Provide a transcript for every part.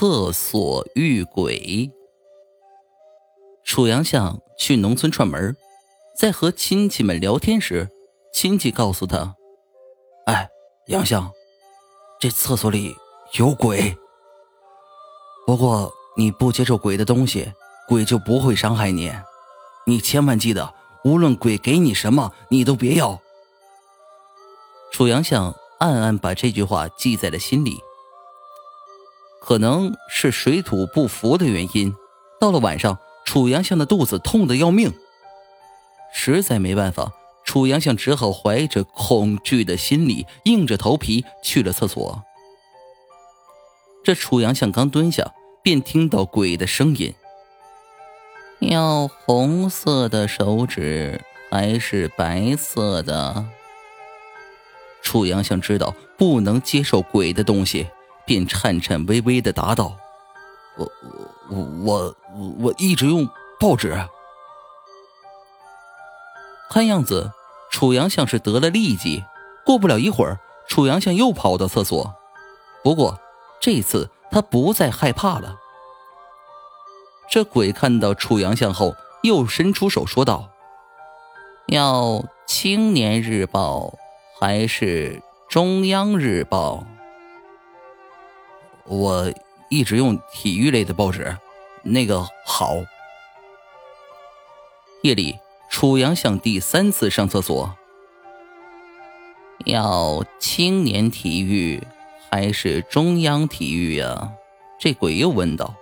厕所遇鬼。楚阳向去农村串门，在和亲戚们聊天时，亲戚告诉他：“哎，杨相，这厕所里有鬼。不过你不接受鬼的东西，鬼就不会伤害你。你千万记得，无论鬼给你什么，你都别要。”楚阳相暗暗把这句话记在了心里。可能是水土不服的原因，到了晚上，楚阳向的肚子痛得要命。实在没办法，楚阳向只好怀着恐惧的心理，硬着头皮去了厕所。这楚阳向刚蹲下，便听到鬼的声音：“要红色的手指还是白色的？”楚阳相知道不能接受鬼的东西。便颤颤巍巍的答道：“我我我我一直用报纸。”看样子，楚阳像是得了痢疾。过不了一会儿，楚阳像又跑到厕所。不过这次他不再害怕了。这鬼看到楚阳像后，又伸出手说道：“要《青年日报》还是中央日报？”我一直用体育类的报纸，那个好。夜里，楚阳向第三次上厕所，要青年体育还是中央体育呀？这鬼又问道。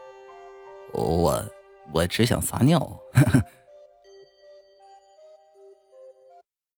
我我只想撒尿。